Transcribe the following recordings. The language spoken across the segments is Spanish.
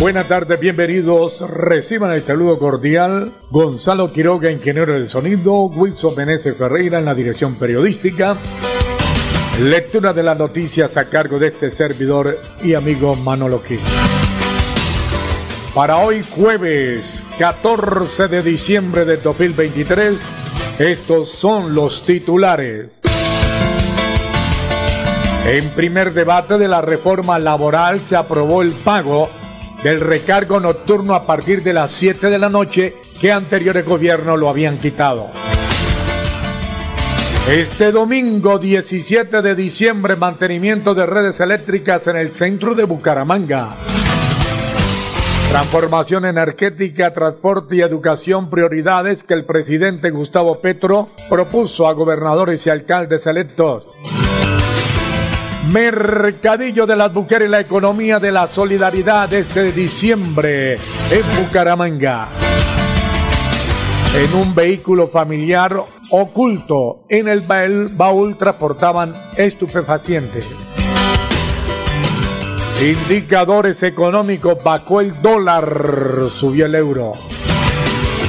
Buenas tardes, bienvenidos. Reciban el saludo cordial. Gonzalo Quiroga, ingeniero del sonido. Wilson Meneses Ferreira en la dirección periodística. Lectura de las noticias a cargo de este servidor y amigo Manolo Gil. Para hoy jueves 14 de diciembre de 2023, estos son los titulares. En primer debate de la reforma laboral se aprobó el pago del recargo nocturno a partir de las 7 de la noche que anteriores gobiernos lo habían quitado. Este domingo 17 de diciembre, mantenimiento de redes eléctricas en el centro de Bucaramanga. Transformación energética, transporte y educación, prioridades que el presidente Gustavo Petro propuso a gobernadores y alcaldes electos. Mercadillo de las Mujeres y la Economía de la Solidaridad este diciembre en Bucaramanga. En un vehículo familiar oculto en el baúl transportaban estupefacientes. Indicadores económicos, bajó el dólar, subió el euro.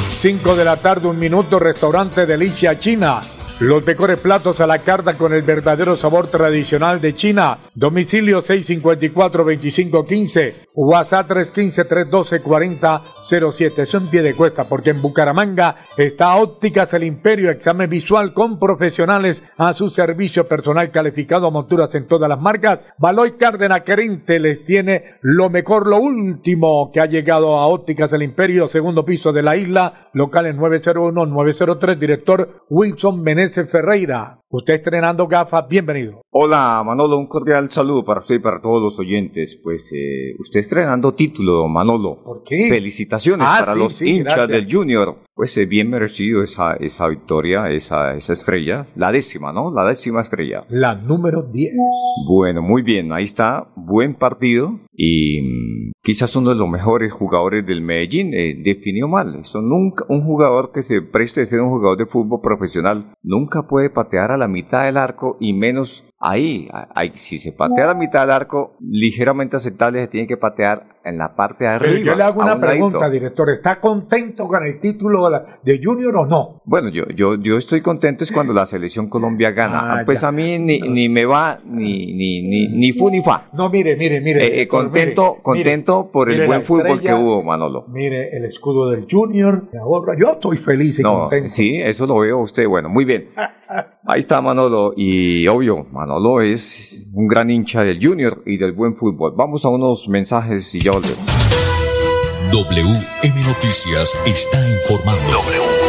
5 de la tarde, un minuto, restaurante Delicia China los mejores platos a la carta con el verdadero sabor tradicional de China. Domicilio 654-2515. WhatsApp 315-312-4007. Eso en pie de cuesta porque en Bucaramanga está Ópticas El Imperio. Examen visual con profesionales a su servicio personal calificado a monturas en todas las marcas. Baloy Cárdenas Querinte les tiene lo mejor, lo último que ha llegado a Ópticas El Imperio, segundo piso de la isla. Locales 901-903. Director Wilson Menezes Ferreira. Usted estrenando gafas, bienvenido. Hola Manolo, un cordial saludo para usted y para todos los oyentes. Pues eh, usted estrenando título, Manolo. ¿Por qué? Felicitaciones Ah, para sí, los sí, hinchas gracias. del Junior. Pues eh, bien merecido esa, esa victoria, esa, esa estrella. La décima, ¿no? La décima estrella. La número 10. Bueno, muy bien, ahí está, buen partido y mm, quizás uno de los mejores jugadores del Medellín eh, definió mal. Eso nunca, un jugador que se preste a ser un jugador de fútbol profesional nunca puede patear a la mitad del arco y menos ahí. Ahí, si se patea la mitad del arco, ligeramente aceptable se tiene que patear en la parte de Pero arriba. yo le hago una un ladito. pregunta, director. ¿Está contento con el título de, Junior o no? Bueno, yo, yo, yo estoy contento es cuando la selección Colombia gana. Ah, pues ya. a mí ni, ni me va ni, ni, ni, ni fu ni fa. No, mire, mire, mire. Eh, eh, director, contento, mire, contento por el buen fútbol estrella, que hubo, Manolo. Mire el escudo del Junior. Yo estoy feliz y No, contento. sí, eso lo veo usted. Bueno, muy bien. Ahí está Manolo. Y obvio, Manolo es un gran hincha del Junior y del buen fútbol. Vamos a unos mensajes y ya volvemos. WM Noticias está informando.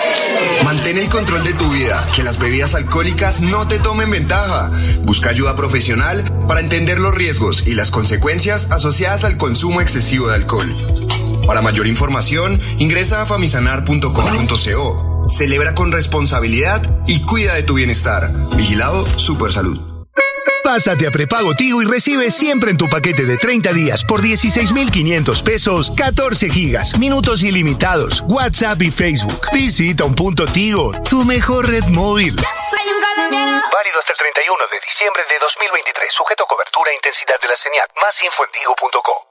Mantén el control de tu vida, que las bebidas alcohólicas no te tomen ventaja. Busca ayuda profesional para entender los riesgos y las consecuencias asociadas al consumo excesivo de alcohol. Para mayor información, ingresa a famisanar.com.co. Celebra con responsabilidad y cuida de tu bienestar. Vigilado Supersalud. Pásate a prepago Tigo y recibe siempre en tu paquete de 30 días por 16,500 pesos 14 gigas, minutos ilimitados, WhatsApp y Facebook. Visita un punto Tigo, tu mejor red móvil. Válido hasta el 31 de diciembre de 2023. Sujeto a cobertura e intensidad de la señal. Más info en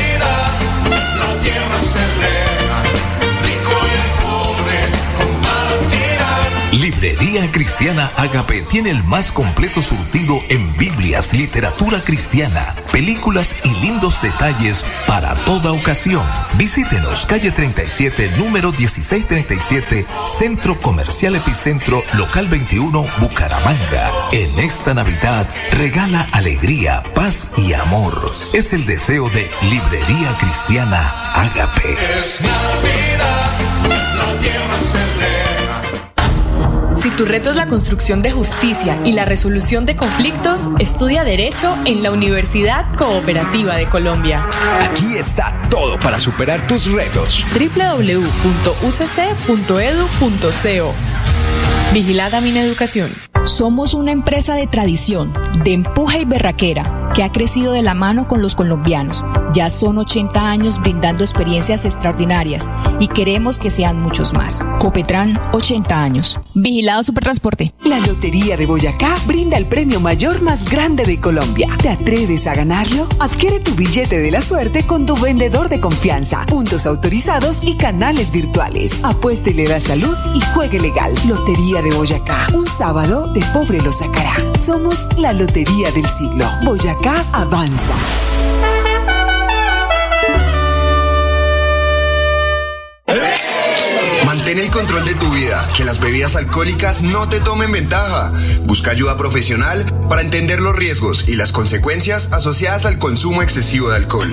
Cristiana Agape tiene el más completo surtido en Biblias, literatura cristiana, películas y lindos detalles para toda ocasión. Visítenos calle 37, número 1637, Centro Comercial Epicentro, local 21, Bucaramanga. En esta Navidad, regala alegría, paz y amor. Es el deseo de Librería Cristiana Agape. Es Navidad, la tierra se si tu reto es la construcción de justicia y la resolución de conflictos, estudia Derecho en la Universidad Cooperativa de Colombia. Aquí está todo para superar tus retos. www.ucc.edu.co Vigilada mi educación. Somos una empresa de tradición, de empuje y berraquera, que ha crecido de la mano con los colombianos. Ya son 80 años brindando experiencias extraordinarias y queremos que sean muchos más. Copetran, 80 años. Vigilado Supertransporte. La Lotería de Boyacá brinda el premio mayor más grande de Colombia. ¿Te atreves a ganarlo? Adquiere tu billete de la suerte con tu vendedor de confianza, puntos autorizados y canales virtuales. Apuéstele la salud y juegue legal. Lotería de Boyacá. Un sábado de pobre lo sacará. Somos la Lotería del siglo. Boyacá avanza. Mantén el control de tu vida, que las bebidas alcohólicas no te tomen ventaja. Busca ayuda profesional para entender los riesgos y las consecuencias asociadas al consumo excesivo de alcohol.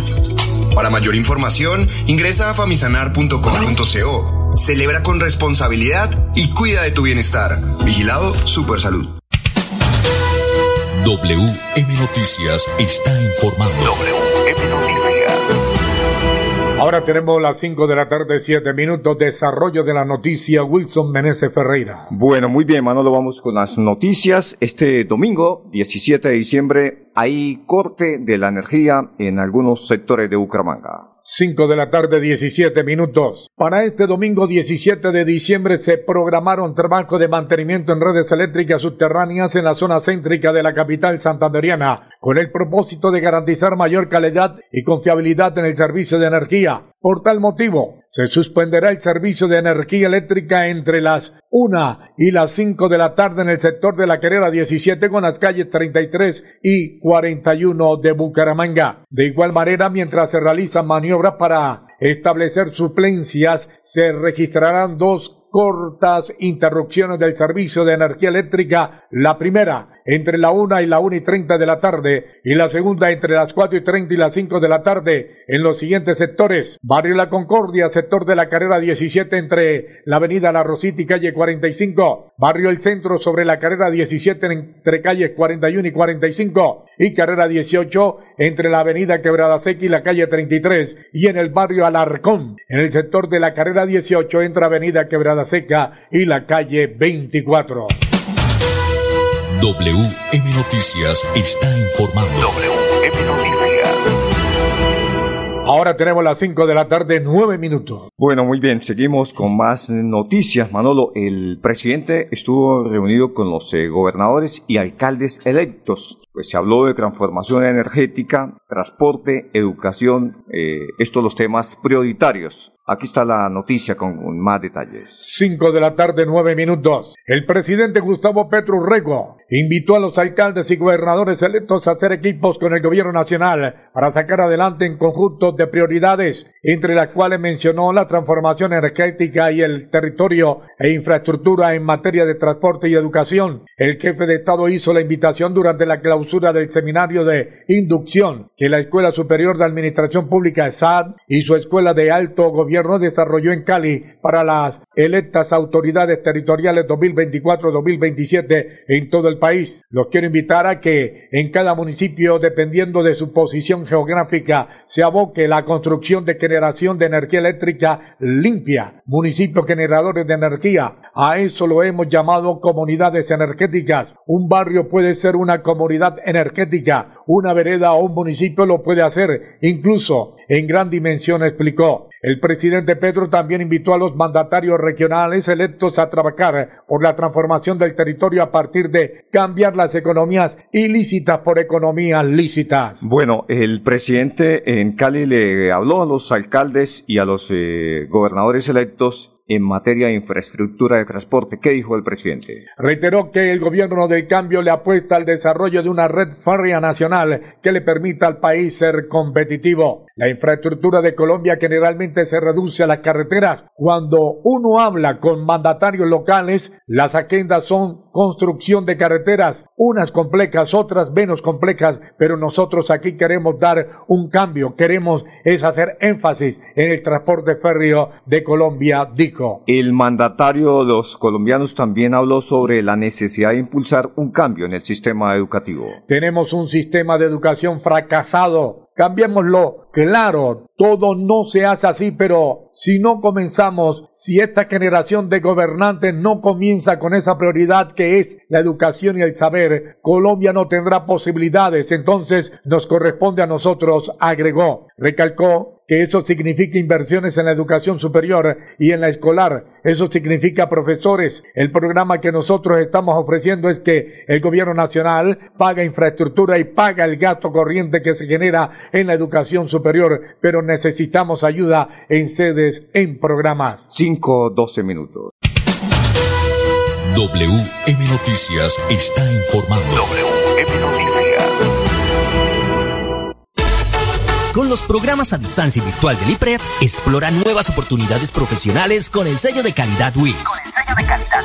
Para mayor información, ingresa a famisanar.com.co. Celebra con responsabilidad y cuida de tu bienestar. Vigilado Supersalud. WM Noticias está informando. WM Noticias. Ahora tenemos las 5 de la tarde, 7 minutos. Desarrollo de la noticia, Wilson Meneses Ferreira. Bueno, muy bien, Manolo, vamos con las noticias. Este domingo, 17 de diciembre, hay corte de la energía en algunos sectores de Bucaramanga. 5 de la tarde, 17 minutos. Para este domingo 17 de diciembre se programaron trabajos de mantenimiento en redes eléctricas subterráneas en la zona céntrica de la capital santanderiana, con el propósito de garantizar mayor calidad y confiabilidad en el servicio de energía. Por tal motivo, se suspenderá el servicio de energía eléctrica entre las 1 y las 5 de la tarde en el sector de la carrera 17 con las calles 33 y 41 de Bucaramanga. De igual manera, mientras se realizan maniobras para establecer suplencias, se registrarán dos cortas interrupciones del servicio de energía eléctrica. La primera entre la 1 y la 1 y 30 de la tarde y la segunda entre las 4 y 30 y las 5 de la tarde en los siguientes sectores. Barrio La Concordia, sector de la carrera 17 entre la avenida La Rosita y calle 45. Barrio El Centro sobre la carrera 17 entre calles 41 y 45 y carrera 18 entre la avenida Quebrada Seca y la calle 33 y en el barrio Alarcón en el sector de la carrera 18 entre avenida Quebrada Seca y la calle 24. WM Noticias está informando. WM Noticias. Ahora tenemos las 5 de la tarde, 9 minutos. Bueno, muy bien, seguimos con más noticias. Manolo, el presidente estuvo reunido con los eh, gobernadores y alcaldes electos. Pues se habló de transformación energética, transporte, educación, eh, estos los temas prioritarios. Aquí está la noticia con más detalles. 5 de la tarde, 9 minutos. El presidente Gustavo Petro Rego invitó a los alcaldes y gobernadores electos a hacer equipos con el gobierno nacional para sacar adelante en conjunto de prioridades entre las cuales mencionó la transformación energética y el territorio e infraestructura en materia de transporte y educación. El jefe de Estado hizo la invitación durante la clausura del seminario de inducción que la Escuela Superior de Administración Pública SAD y su Escuela de Alto Gobierno desarrolló en Cali para las electas autoridades territoriales 2024-2027 en todo el país. Los quiero invitar a que en cada municipio, dependiendo de su posición geográfica, se aboque la construcción de generación de energía eléctrica limpia, municipios generadores de energía. A eso lo hemos llamado comunidades energéticas. Un barrio puede ser una comunidad energética, una vereda o un municipio lo puede hacer, incluso en gran dimensión, explicó. El presidente Pedro también invitó a los mandatarios regionales electos a trabajar por la transformación del territorio a partir de cambiar las economías ilícitas por economías lícitas. Bueno, el presidente en Cali le habló a los alcaldes y a los eh, gobernadores electos en materia de infraestructura de transporte. ¿Qué dijo el presidente? Reiteró que el gobierno del cambio le apuesta al desarrollo de una red férrea nacional que le permita al país ser competitivo. La infraestructura de Colombia generalmente se reduce a las carreteras. Cuando uno habla con mandatarios locales, las agendas son construcción de carreteras, unas complejas, otras menos complejas, pero nosotros aquí queremos dar un cambio, queremos es hacer énfasis en el transporte férreo de Colombia, dijo. El mandatario de los colombianos también habló sobre la necesidad de impulsar un cambio en el sistema educativo. Tenemos un sistema de educación fracasado. Cambiémoslo. Claro, todo no se hace así, pero si no comenzamos, si esta generación de gobernantes no comienza con esa prioridad que es la educación y el saber, Colombia no tendrá posibilidades. Entonces nos corresponde a nosotros, agregó. Recalcó que eso significa inversiones en la educación superior y en la escolar. Eso significa profesores. El programa que nosotros estamos ofreciendo es que el gobierno nacional paga infraestructura y paga el gasto corriente que se genera en la educación superior, pero necesitamos ayuda en en programas. 5, 12 minutos. WM Noticias está informando. WM Noticias. Con los programas a distancia y virtual del IPRED, explora nuevas oportunidades profesionales con el sello de calidad WIS. Con el sello de calidad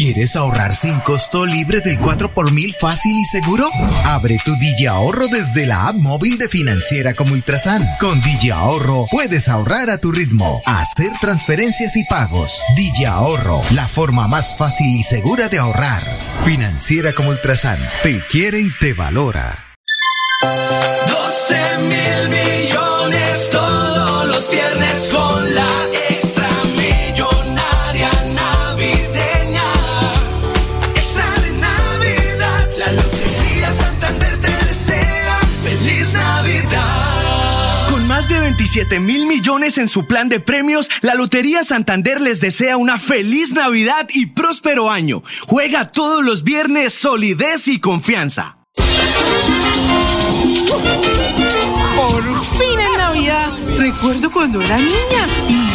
¿Quieres ahorrar sin costo libre del 4 por mil fácil y seguro? Abre tu Digi Ahorro desde la app móvil de Financiera como Ultrasan. Con Digi Ahorro puedes ahorrar a tu ritmo, hacer transferencias y pagos. Digi Ahorro, la forma más fácil y segura de ahorrar. Financiera como Ultrasan, te quiere y te valora. 12 mil millones mil millones en su plan de premios, la Lotería Santander les desea una feliz Navidad y próspero año. Juega todos los viernes solidez y confianza. Por fin en Navidad. Recuerdo cuando era niña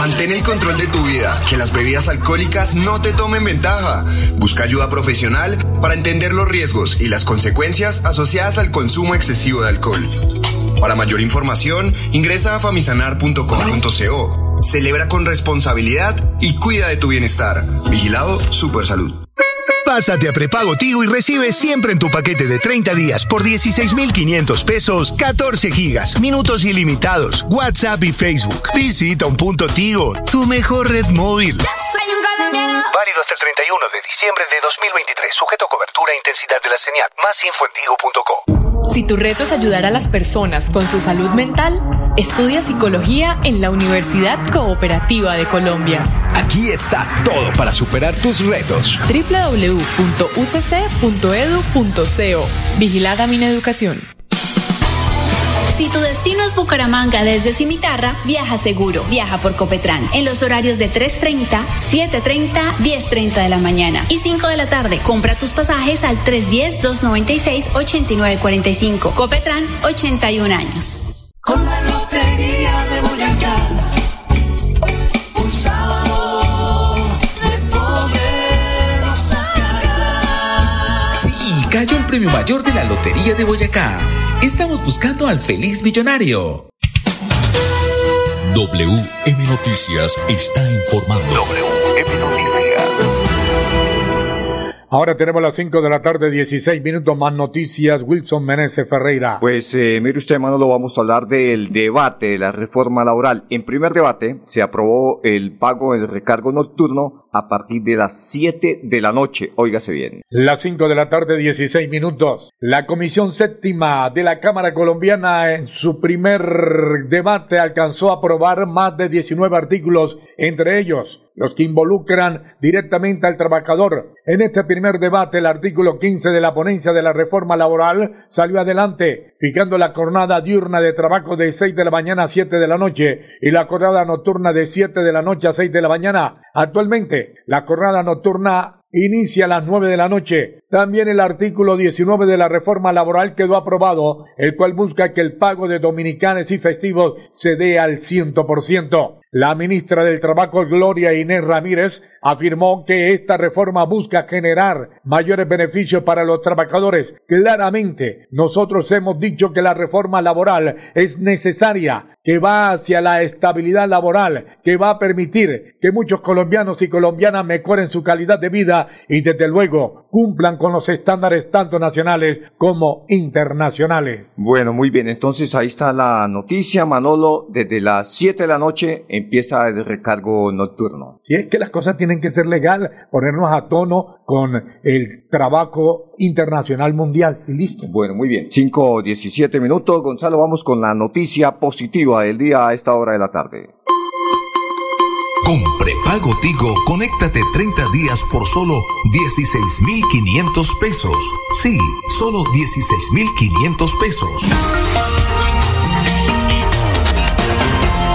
Mantén el control de tu vida, que las bebidas alcohólicas no te tomen ventaja. Busca ayuda profesional para entender los riesgos y las consecuencias asociadas al consumo excesivo de alcohol. Para mayor información, ingresa a famisanar.com.co. Celebra con responsabilidad y cuida de tu bienestar. Vigilado Supersalud. Pásate a prepago Tigo y recibe siempre en tu paquete de 30 días por 16,500 pesos 14 gigas, minutos ilimitados, WhatsApp y Facebook. Visita un punto Tigo, tu mejor red móvil. Válido hasta el 31 de diciembre de 2023, sujeto a cobertura e intensidad de la señal. Más info en Si tu reto es ayudar a las personas con su salud mental, Estudia psicología en la Universidad Cooperativa de Colombia. Aquí está todo para superar tus retos. www.ucc.edu.co. Vigilada mi educación. Si tu destino es Bucaramanga desde Cimitarra, viaja seguro. Viaja por Copetran en los horarios de 3.30, 7.30, 10.30 de la mañana y 5 de la tarde. Compra tus pasajes al 310-296-8945. Copetran, 81 años. Con premio mayor de la Lotería de Boyacá. Estamos buscando al feliz millonario. WM Noticias está informando. WM Noticias. Ahora tenemos las 5 de la tarde, 16 minutos más noticias. Wilson Meneses Ferreira. Pues eh, mire usted, Manolo, vamos a hablar del debate de la reforma laboral. En primer debate se aprobó el pago del recargo nocturno a partir de las 7 de la noche. Óigase bien. Las 5 de la tarde, 16 minutos. La Comisión Séptima de la Cámara Colombiana en su primer debate alcanzó a aprobar más de 19 artículos, entre ellos los que involucran directamente al trabajador. En este primer debate, el artículo 15 de la ponencia de la reforma laboral salió adelante, fijando la jornada diurna de trabajo de 6 de la mañana a 7 de la noche y la jornada nocturna de 7 de la noche a 6 de la mañana. Actualmente, la jornada nocturna inicia a las 9 de la noche. También el artículo 19 de la reforma laboral quedó aprobado, el cual busca que el pago de dominicanes y festivos se dé al 100%. La ministra del Trabajo, Gloria Inés Ramírez, afirmó que esta reforma busca generar mayores beneficios para los trabajadores. Claramente, nosotros hemos dicho que la reforma laboral es necesaria, que va hacia la estabilidad laboral, que va a permitir que muchos colombianos y colombianas mejoren su calidad de vida y desde luego cumplan con los estándares tanto nacionales como internacionales. Bueno, muy bien, entonces ahí está la noticia, Manolo, desde las 7 de la noche empieza el recargo nocturno. Si es que las cosas tienen que ser legal, ponernos a tono con el trabajo internacional mundial y listo. Bueno, muy bien. 5 17 minutos, Gonzalo, vamos con la noticia positiva del día a esta hora de la tarde. Con prepago Tigo, conéctate 30 días por solo 16,500 pesos. Sí, solo 16,500 pesos.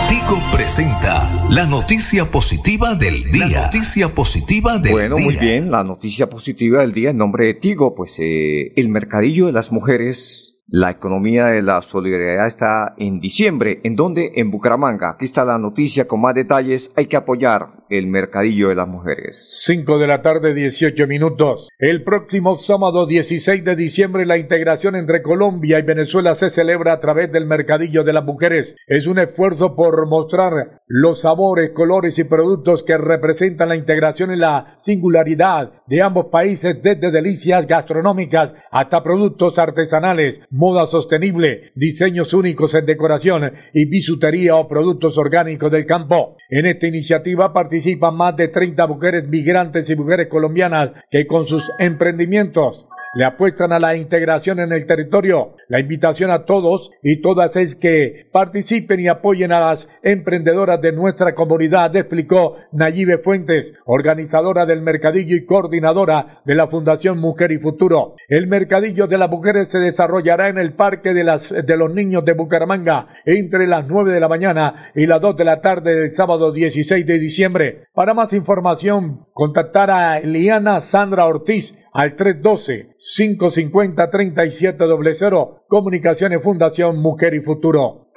Tigo presenta la noticia positiva del día. La noticia positiva del bueno, día. muy bien, la noticia positiva del día en nombre de Tigo, pues eh, el mercadillo de las mujeres la economía de la solidaridad está en diciembre. ¿En dónde? En Bucaramanga. Aquí está la noticia con más detalles. Hay que apoyar el mercadillo de las mujeres. 5 de la tarde, 18 minutos. El próximo sábado 16 de diciembre la integración entre Colombia y Venezuela se celebra a través del mercadillo de las mujeres. Es un esfuerzo por mostrar los sabores, colores y productos que representan la integración y la singularidad de ambos países desde delicias gastronómicas hasta productos artesanales moda sostenible, diseños únicos en decoración y bisutería o productos orgánicos del campo. En esta iniciativa participan más de 30 mujeres migrantes y mujeres colombianas que con sus emprendimientos le apuestan a la integración en el territorio. La invitación a todos y todas es que participen y apoyen a las emprendedoras de nuestra comunidad, explicó Nayibe Fuentes, organizadora del mercadillo y coordinadora de la Fundación Mujer y Futuro. El mercadillo de las mujeres se desarrollará en el Parque de, los Niños de Bucaramanga entre las 9 de la mañana y las 2 de la tarde del sábado 16 de diciembre. Para más información, contactar a Eliana Sandra Ortiz al 312-550-3700. Comunicaciones Fundación Mujer y Futuro.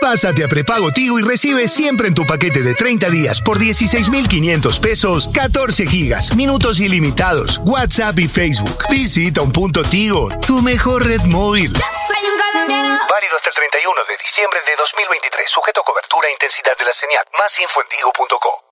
Pásate a prepago Tigo y recibe siempre en tu paquete de 30 días por 16,500 pesos 14 gigas, minutos ilimitados, WhatsApp y Facebook. Visita un punto Tigo, tu mejor red móvil. Soy un colombiano. Válido hasta el 31 de diciembre de 2023. Sujeto a cobertura e intensidad de la señal. Más info en tigo.co.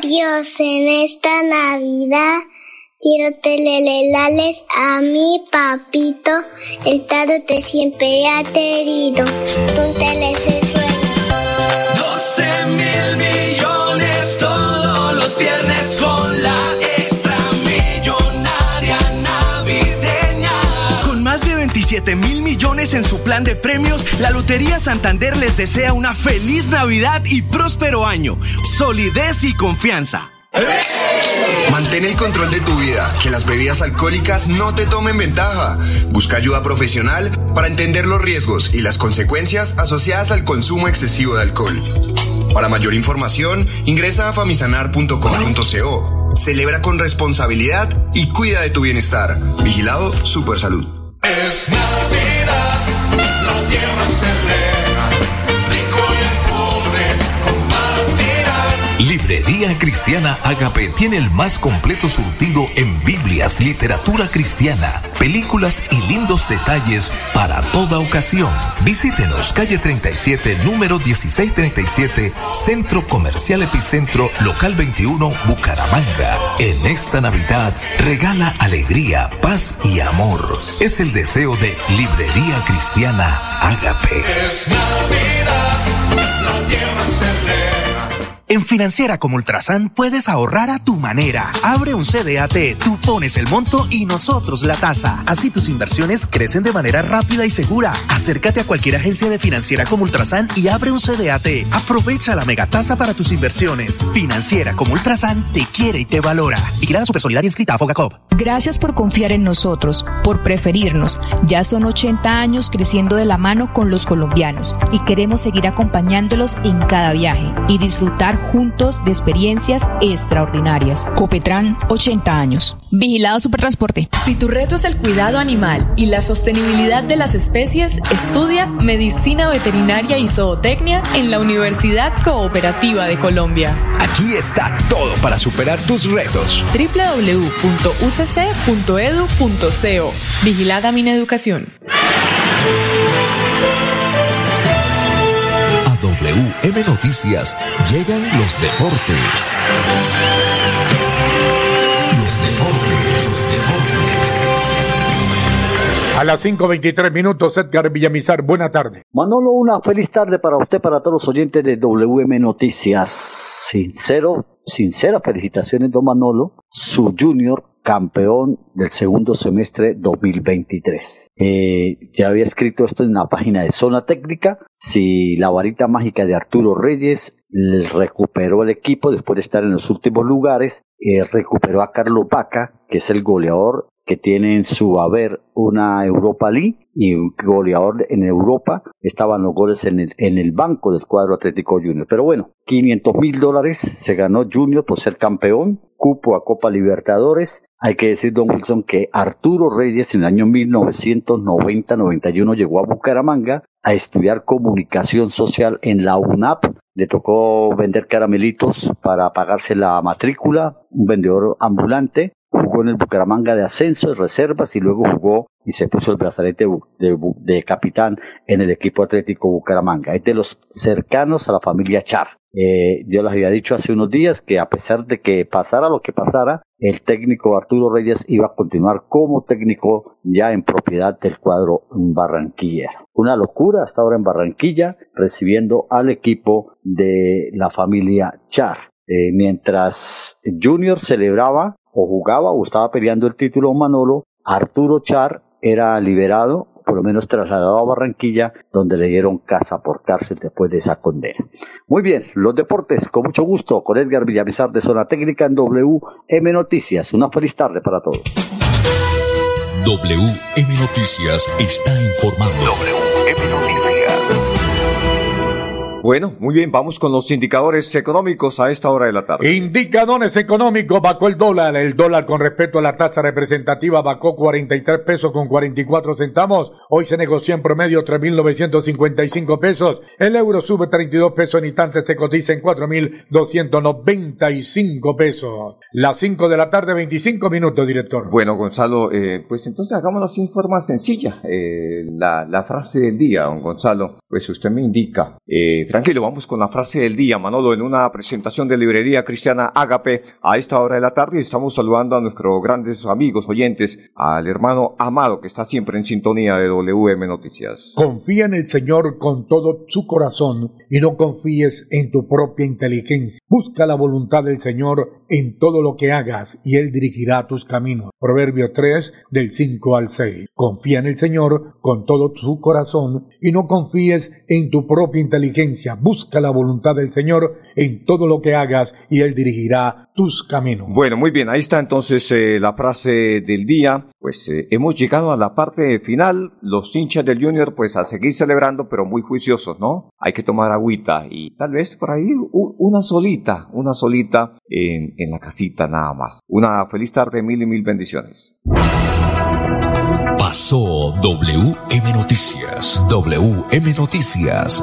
Dios, en esta Navidad quiero telelelales a mi papito. El te siempre ha querido. Tú te sueño. 12 mil millones todos los viernes con la 7 mil millones en su plan de premios, la Lotería Santander les desea una feliz Navidad y próspero año. Solidez y confianza. Mantén el control de tu vida, que las bebidas alcohólicas no te tomen ventaja. Busca ayuda profesional para entender los riesgos y las consecuencias asociadas al consumo excesivo de alcohol. Para mayor información, ingresa a famisanar.com.co. Celebra con responsabilidad y cuida de tu bienestar. Vigilado Supersalud. Es Navidad, la tierra se Librería Cristiana Agape tiene el más completo surtido en Biblias, literatura cristiana, películas y lindos detalles para toda ocasión. Visítenos calle 37, número 1637, Centro Comercial Epicentro, local 21, Bucaramanga. En esta Navidad, regala alegría, paz y amor. Es el deseo de Librería Cristiana Agape. Es Navidad, la tierra se. En Financiera como Ultrasan puedes ahorrar a tu manera. Abre un CDAT, tú pones el monto y nosotros la tasa. Así tus inversiones crecen de manera rápida y segura. Acércate a cualquier agencia de Financiera como Ultrasan y abre un CDAT. Aprovecha la megatasa para tus inversiones. Financiera como Ultrasan te quiere y te valora. Vigilada Supersolidaria inscrita a Fogacop. Gracias por confiar en nosotros, por preferirnos. Ya son 80 años creciendo de la mano con los colombianos y queremos seguir acompañándolos en cada viaje y disfrutar juntos de experiencias extraordinarias. Copetran, 80 años. Vigilado Supertransporte. Si tu reto es el cuidado animal y la sostenibilidad de las especies, estudia Medicina Veterinaria y Zootecnia en la Universidad Cooperativa de Colombia. Aquí está todo para superar tus retos. www.ucc.edu.co. Vigilada Mineducación. WM Noticias llegan los deportes. Los deportes, los deportes. A las 5.23 minutos, Edgar Villamizar, buena tarde. Manolo, una feliz tarde para usted, para todos los oyentes de WM Noticias. Sincero, sinceras felicitaciones, don Manolo, su junior campeón del segundo semestre 2023. Eh, ya había escrito esto en la página de Zona Técnica. Si la varita mágica de Arturo Reyes recuperó el equipo después de estar en los últimos lugares, eh, recuperó a Carlos Vaca, que es el goleador que tiene en su haber una Europa League y un goleador en Europa. Estaban los goles en el, en el banco del cuadro Atlético Junior. Pero bueno, 500 mil dólares se ganó Junior por ser campeón, cupo a Copa Libertadores. Hay que decir, don Wilson, que Arturo Reyes en el año 1990-91 llegó a Bucaramanga a estudiar comunicación social en la UNAP. Le tocó vender caramelitos para pagarse la matrícula, un vendedor ambulante. Jugó en el Bucaramanga de ascenso, de reservas y luego jugó y se puso el brazalete de capitán en el equipo atlético Bucaramanga. Es de los cercanos a la familia Char. Eh, yo les había dicho hace unos días que a pesar de que pasara lo que pasara, el técnico Arturo Reyes iba a continuar como técnico ya en propiedad del cuadro Barranquilla. Una locura hasta ahora en Barranquilla, recibiendo al equipo de la familia Char. Eh, mientras Junior celebraba o jugaba o estaba peleando el título Manolo, Arturo Char era liberado, por lo menos trasladado a Barranquilla, donde le dieron casa por cárcel después de esa condena. Muy bien, los deportes, con mucho gusto, con Edgar Villamizar de Zona Técnica en WM Noticias. Una feliz tarde para todos. WM Noticias está informando. WM Noticias. Bueno, muy bien, vamos con los indicadores económicos a esta hora de la tarde. Indicadores económicos, bajó el dólar. El dólar con respecto a la tasa representativa bajó 43 pesos con 44 centavos. Hoy se negoció en promedio 3.955 pesos. El euro sube 32 pesos en instantes, se cotiza en 4.295 pesos. Las 5 de la tarde, 25 minutos, director. Bueno, Gonzalo, eh, pues entonces hagámoslo sin forma sencilla. Eh, la, la, frase del día, don Gonzalo, pues usted me indica. Eh, tranquilo, vamos con la frase del día, Manolo, en una presentación de librería cristiana Ágape a esta hora de la tarde. Estamos saludando a nuestros grandes amigos oyentes, al hermano amado que está siempre en sintonía de WM Noticias. Confía en el Señor con todo su corazón y no confíes en tu propia inteligencia. Busca la voluntad del Señor en todo lo que hagas y Él dirigirá tus caminos. Proverbio 3 del 5 al 6. Confía en el Señor con todo su corazón y no confíes en tu propia inteligencia. Busca la voluntad del Señor en todo lo que hagas y Él dirigirá tus caminos. Bueno, muy bien, ahí está entonces eh, la frase del día. Pues eh, hemos llegado a la parte final. Los hinchas del Junior, pues a seguir celebrando, pero muy juiciosos, ¿no? Hay que tomar agüita y tal vez por ahí una solita, una solita en, en la casita nada más. Una feliz tarde, mil y mil bendiciones. Pasó WM Noticias. WM Noticias.